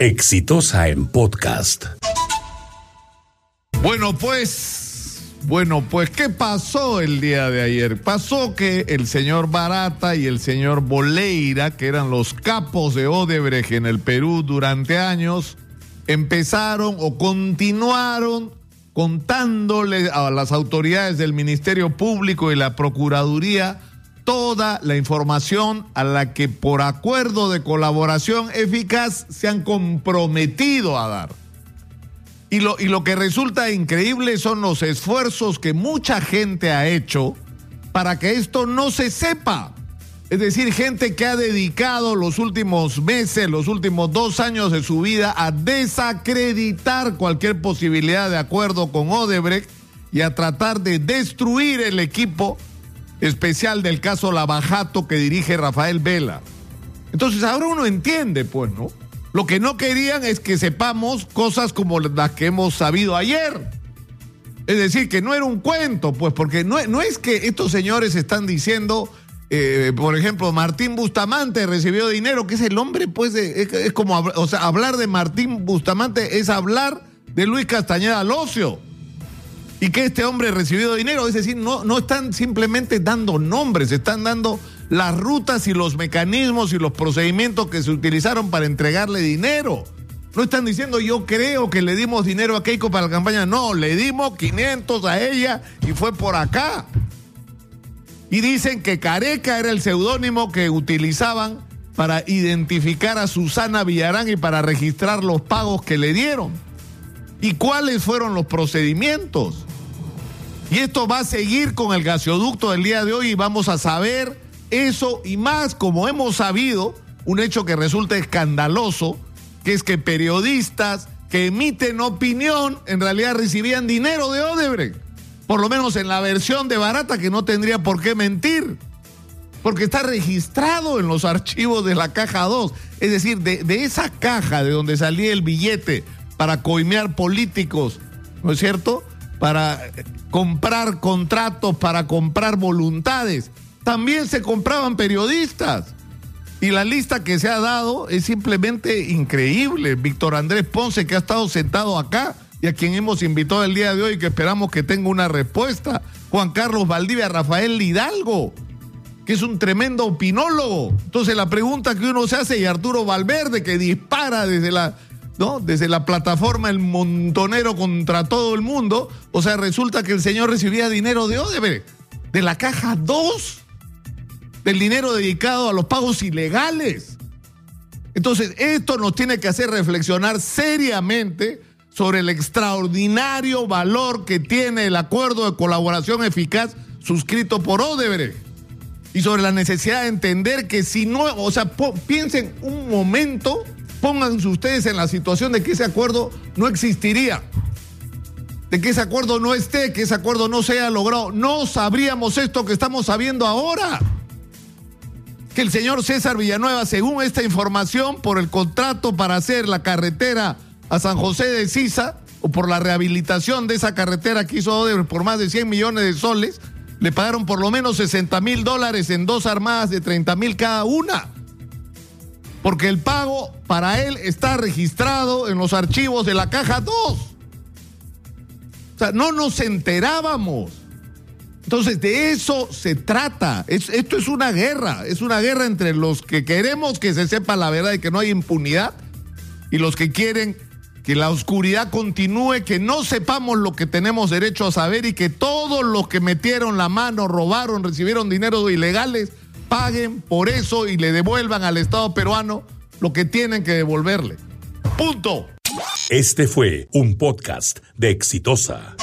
Exitosa en podcast. Bueno, pues, bueno, pues, ¿qué pasó el día de ayer? Pasó que el señor Barata y el señor Boleira, que eran los capos de Odebrecht en el Perú durante años, empezaron o continuaron contándole a las autoridades del Ministerio Público y la Procuraduría toda la información a la que por acuerdo de colaboración eficaz se han comprometido a dar. Y lo, y lo que resulta increíble son los esfuerzos que mucha gente ha hecho para que esto no se sepa. Es decir, gente que ha dedicado los últimos meses, los últimos dos años de su vida a desacreditar cualquier posibilidad de acuerdo con Odebrecht y a tratar de destruir el equipo especial del caso Lavajato que dirige Rafael Vela. Entonces ahora uno entiende, pues, ¿no? Lo que no querían es que sepamos cosas como las que hemos sabido ayer. Es decir, que no era un cuento, pues, porque no, no es que estos señores están diciendo, eh, por ejemplo, Martín Bustamante recibió dinero, que es el hombre, pues, es, como, o sea, hablar de Martín Bustamante es hablar de Luis Castañeda Locio y que este hombre recibido dinero. Es decir, no, no están simplemente dando nombres, están dando las rutas y los mecanismos y los procedimientos que se utilizaron para entregarle dinero. No están diciendo yo creo que le dimos dinero a Keiko para la campaña. No, le dimos 500 a ella y fue por acá. Y dicen que Careca era el seudónimo que utilizaban para identificar a Susana Villarán y para registrar los pagos que le dieron. ¿Y cuáles fueron los procedimientos? Y esto va a seguir con el gasoducto del día de hoy y vamos a saber eso y más, como hemos sabido, un hecho que resulta escandaloso, que es que periodistas que emiten opinión en realidad recibían dinero de Odebrecht. Por lo menos en la versión de Barata que no tendría por qué mentir. Porque está registrado en los archivos de la caja 2. Es decir, de, de esa caja de donde salía el billete para coimear políticos, ¿no es cierto? Para comprar contratos, para comprar voluntades. También se compraban periodistas. Y la lista que se ha dado es simplemente increíble. Víctor Andrés Ponce, que ha estado sentado acá y a quien hemos invitado el día de hoy, que esperamos que tenga una respuesta. Juan Carlos Valdivia, Rafael Hidalgo, que es un tremendo opinólogo. Entonces la pregunta que uno se hace, y Arturo Valverde, que dispara desde la Desde la plataforma El Montonero contra todo el mundo. O sea, resulta que el señor recibía dinero de Odebrecht, de la caja 2, del dinero dedicado a los pagos ilegales. Entonces, esto nos tiene que hacer reflexionar seriamente sobre el extraordinario valor que tiene el acuerdo de colaboración eficaz suscrito por Odebrecht y sobre la necesidad de entender que si no, o sea, piensen un momento Pónganse ustedes en la situación de que ese acuerdo no existiría, de que ese acuerdo no esté, que ese acuerdo no sea logrado. No sabríamos esto que estamos sabiendo ahora. Que el señor César Villanueva, según esta información, por el contrato para hacer la carretera a San José de Sisa, o por la rehabilitación de esa carretera que hizo por más de 100 millones de soles, le pagaron por lo menos 60 mil dólares en dos armadas de 30 mil cada una porque el pago para él está registrado en los archivos de la caja 2. O sea, no nos enterábamos. Entonces, de eso se trata. esto es una guerra. Es una guerra entre los que queremos que se sepa la verdad y que no hay impunidad y los que quieren que la oscuridad continúe, que no sepamos lo que tenemos derecho a saber y que todos los que metieron la mano, robaron, recibieron dinero ilegales, paguen por eso y le devuelvan al Estado peruano lo que tienen que devolverle. Punto. Este fue un podcast de Exitosa.